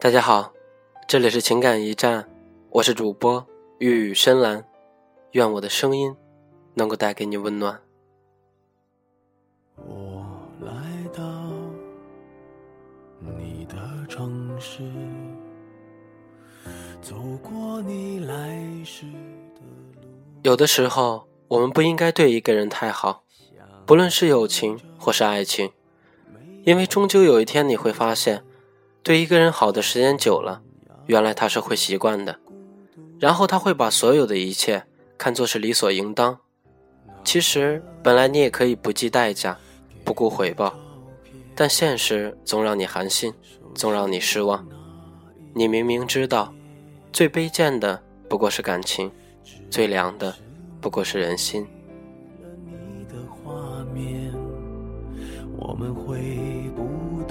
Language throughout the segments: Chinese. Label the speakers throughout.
Speaker 1: 大家好，这里是情感驿站，我是主播玉宇深蓝，愿我的声音能够带给你温暖。我来到你的城市，走过你来时的路。有的时候，我们不应该对一个人太好，不论是友情或是爱情，因为终究有一天你会发现，对一个人好的时间久了。原来他是会习惯的，然后他会把所有的一切看作是理所应当。其实本来你也可以不计代价，不顾回报，但现实总让你寒心，总让你失望。你明明知道，最卑贱的不过是感情，最凉的不过是人心。我们回不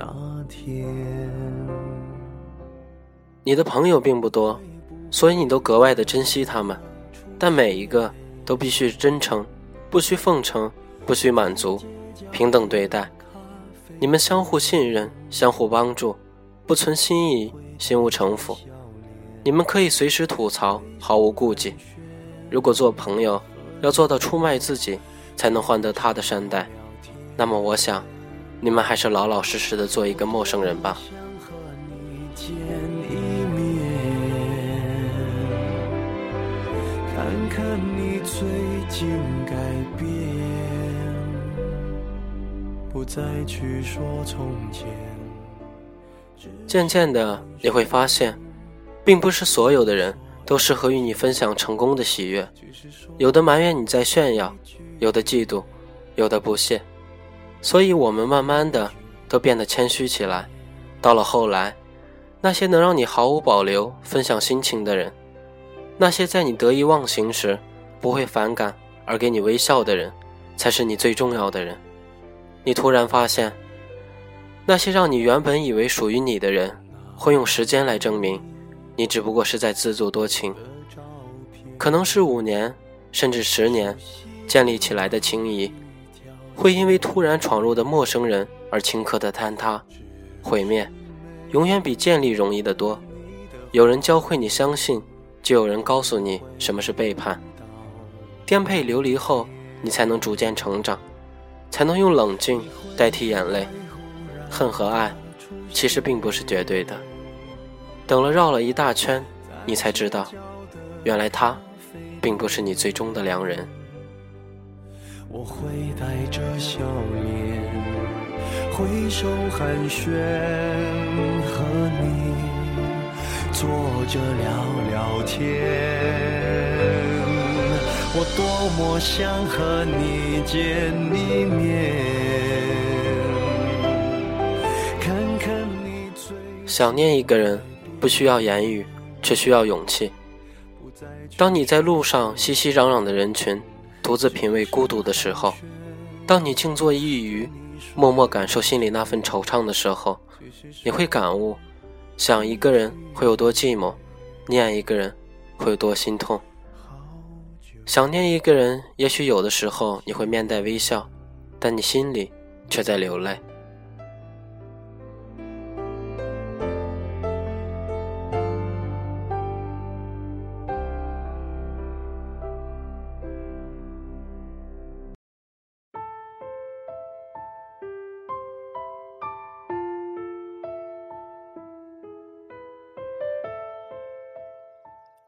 Speaker 1: 那天。你的朋友并不多，所以你都格外的珍惜他们，但每一个都必须真诚，不需奉承，不需满足，平等对待。你们相互信任，相互帮助，不存心意，心无城府。你们可以随时吐槽，毫无顾忌。如果做朋友要做到出卖自己，才能换得他的善待，那么我想，你们还是老老实实的做一个陌生人吧。渐渐的，你会发现，并不是所有的人都适合与你分享成功的喜悦。有的埋怨你在炫耀，有的嫉妒，有的不屑。所以，我们慢慢的都变得谦虚起来。到了后来，那些能让你毫无保留分享心情的人，那些在你得意忘形时。不会反感而给你微笑的人，才是你最重要的人。你突然发现，那些让你原本以为属于你的人，会用时间来证明，你只不过是在自作多情。可能是五年，甚至十年建立起来的情谊，会因为突然闯入的陌生人而顷刻的坍塌、毁灭。永远比建立容易得多。有人教会你相信，就有人告诉你什么是背叛。颠沛流离后，你才能逐渐成长，才能用冷静代替眼泪。恨和爱，其实并不是绝对的。等了绕了一大圈，你才知道，原来他，并不是你最终的良人。我会带着笑脸，挥手寒暄，和你坐着聊聊天。我多么想和你见一面，看看你想念一个人，不需要言语，却需要勇气。当你在路上熙熙攘攘的人群，独自品味孤独的时候；当你静坐一隅，默默感受心里那份惆怅的时候，你会感悟：想一个人会有多寂寞，念一个人会有多心痛。想念一个人，也许有的时候你会面带微笑，但你心里却在流泪。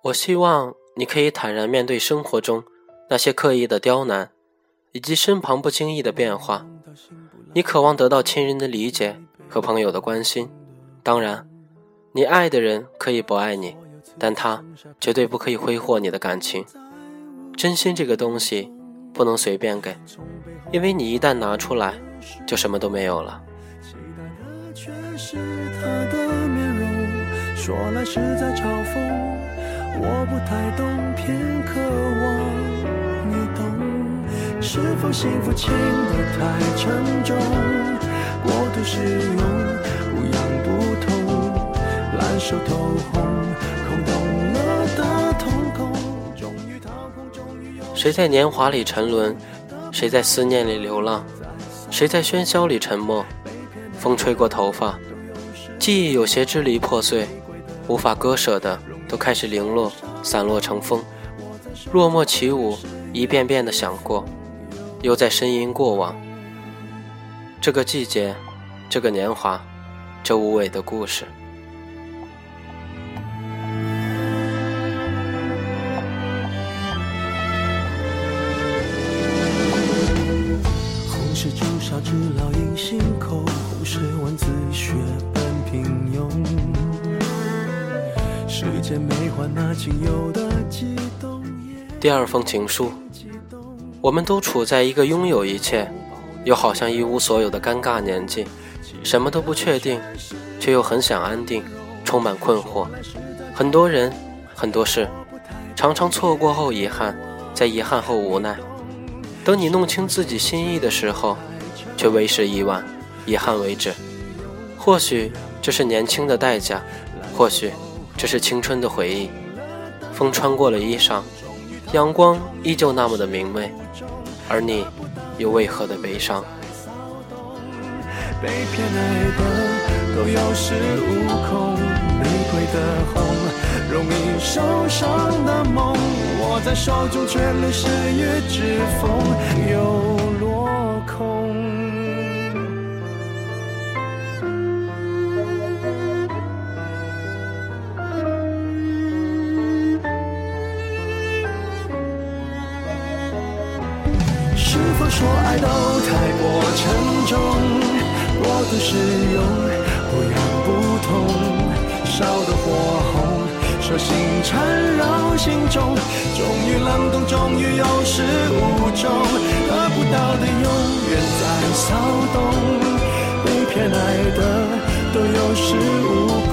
Speaker 1: 我希望。你可以坦然面对生活中那些刻意的刁难，以及身旁不经意的变化。你渴望得到亲人的理解和朋友的关心。当然，你爱的人可以不爱你，但他绝对不可以挥霍你的感情。真心这个东西不能随便给，因为你一旦拿出来，就什么都没有了。说来是在嘲讽。我不太懂，偏渴望你懂。是否幸福轻得太沉重？过度使用，不痒不痛，烂熟透红，空洞了的瞳孔。终于掏空，终于有。谁在年华里沉沦？谁在思念里流浪？谁在喧嚣里沉默？风吹过头发，
Speaker 2: 记忆有些支离破碎，无法割舍的都开始零落，散落成风。落寞起舞，一遍遍的想过，又在呻吟过往。这个季节，这个年华，这无尾的故事。红是朱砂痣烙印心口，红是文字血第二封情书，我们都处在一个拥有一切，又好像一无所有的尴尬年纪，什么都不确定，却又很想安定，充满困惑。很多人，很多事，常常错过后遗憾，在遗憾后无奈。等你弄清自己心意的时候，却为时已晚，遗憾为止。或许这是年轻的代价，或许这是青春的回忆。风穿过了衣裳。阳光依旧那么的明媚，而你又为何的悲伤？被偏爱的都有恃无恐，玫瑰的红，容易受伤的梦，握在手中却流失于指缝，又沉重，过度使用不痒不痛，烧得火红，手心缠绕心中，终于冷冻，终于有始无终，得不到的永远在骚动，被偏爱的都有恃无。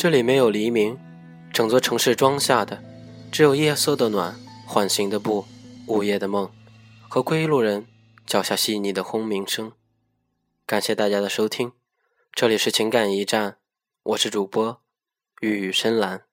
Speaker 2: 这里没有黎明，整座城市装下的只有夜色的暖、缓行的步、午夜的梦和归路人脚下细腻的轰鸣声。感谢大家的收听，这里是情感驿站，我是主播玉宇深蓝。